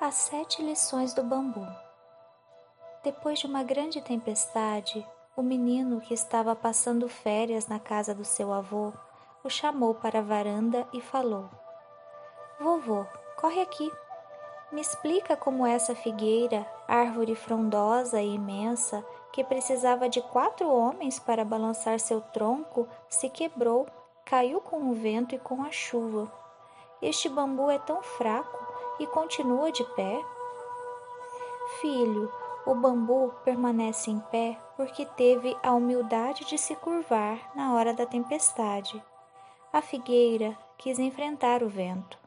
As sete lições do bambu. Depois de uma grande tempestade, o menino que estava passando férias na casa do seu avô o chamou para a varanda e falou: Vovô, corre aqui. Me explica como essa figueira, árvore frondosa e imensa, que precisava de quatro homens para balançar seu tronco, se quebrou, caiu com o vento e com a chuva. Este bambu é tão fraco e continua de pé? Filho, o bambu permanece em pé porque teve a humildade de se curvar na hora da tempestade. A figueira quis enfrentar o vento.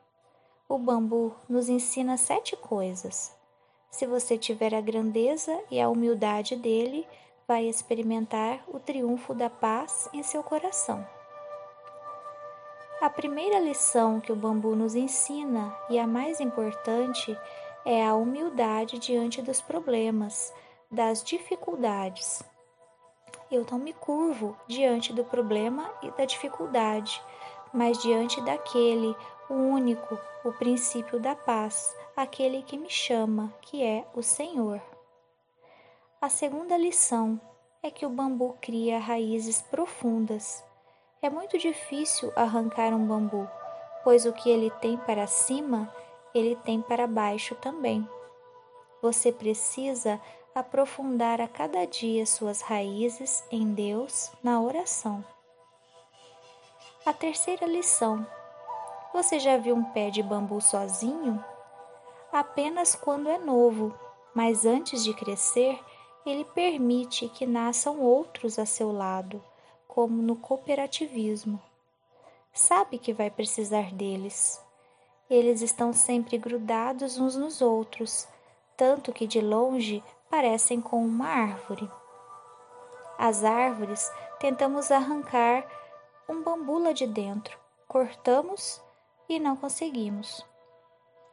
O bambu nos ensina sete coisas. Se você tiver a grandeza e a humildade dele, vai experimentar o triunfo da paz em seu coração. A primeira lição que o bambu nos ensina, e a mais importante, é a humildade diante dos problemas, das dificuldades. Eu não me curvo diante do problema e da dificuldade, mas diante daquele, o único, o princípio da paz, aquele que me chama, que é o Senhor. A segunda lição é que o bambu cria raízes profundas é muito difícil arrancar um bambu, pois o que ele tem para cima, ele tem para baixo também. Você precisa aprofundar a cada dia suas raízes em Deus na oração. A terceira lição: Você já viu um pé de bambu sozinho? Apenas quando é novo, mas antes de crescer, ele permite que nasçam outros a seu lado como no cooperativismo. Sabe que vai precisar deles. Eles estão sempre grudados uns nos outros, tanto que de longe parecem com uma árvore. As árvores tentamos arrancar um bambu lá de dentro, cortamos e não conseguimos.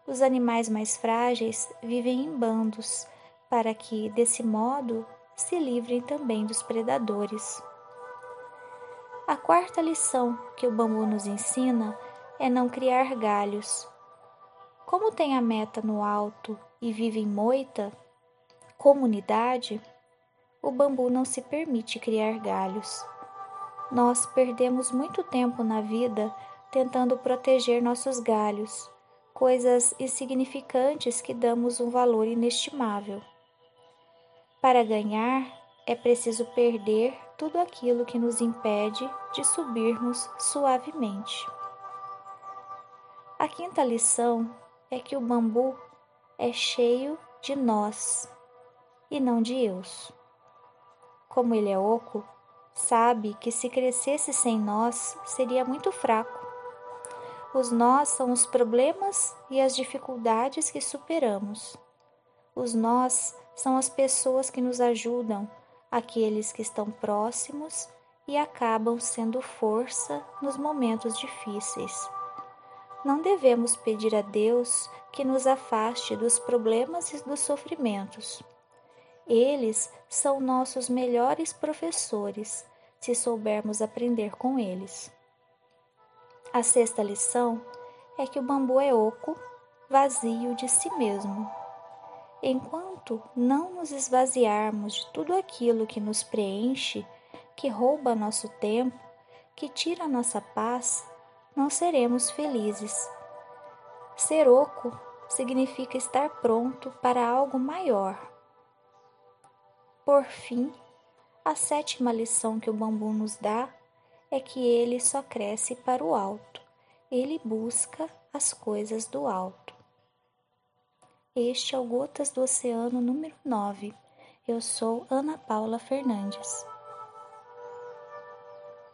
Os animais mais frágeis vivem em bandos, para que, desse modo, se livrem também dos predadores. A quarta lição que o bambu nos ensina é não criar galhos. Como tem a meta no alto e vive em moita, comunidade, o bambu não se permite criar galhos. Nós perdemos muito tempo na vida tentando proteger nossos galhos, coisas insignificantes que damos um valor inestimável. Para ganhar, é preciso perder tudo aquilo que nos impede de subirmos suavemente. A quinta lição é que o bambu é cheio de nós e não de eus. Como ele é oco, sabe que se crescesse sem nós seria muito fraco. Os nós são os problemas e as dificuldades que superamos. Os nós são as pessoas que nos ajudam aqueles que estão próximos e acabam sendo força nos momentos difíceis. Não devemos pedir a Deus que nos afaste dos problemas e dos sofrimentos. Eles são nossos melhores professores, se soubermos aprender com eles. A sexta lição é que o bambu é oco, vazio de si mesmo. Enquanto não nos esvaziarmos de tudo aquilo que nos preenche, que rouba nosso tempo, que tira nossa paz, não seremos felizes. Ser oco significa estar pronto para algo maior. Por fim, a sétima lição que o bambu nos dá é que ele só cresce para o alto, ele busca as coisas do alto. Este é o Gotas do Oceano número 9. Eu sou Ana Paula Fernandes.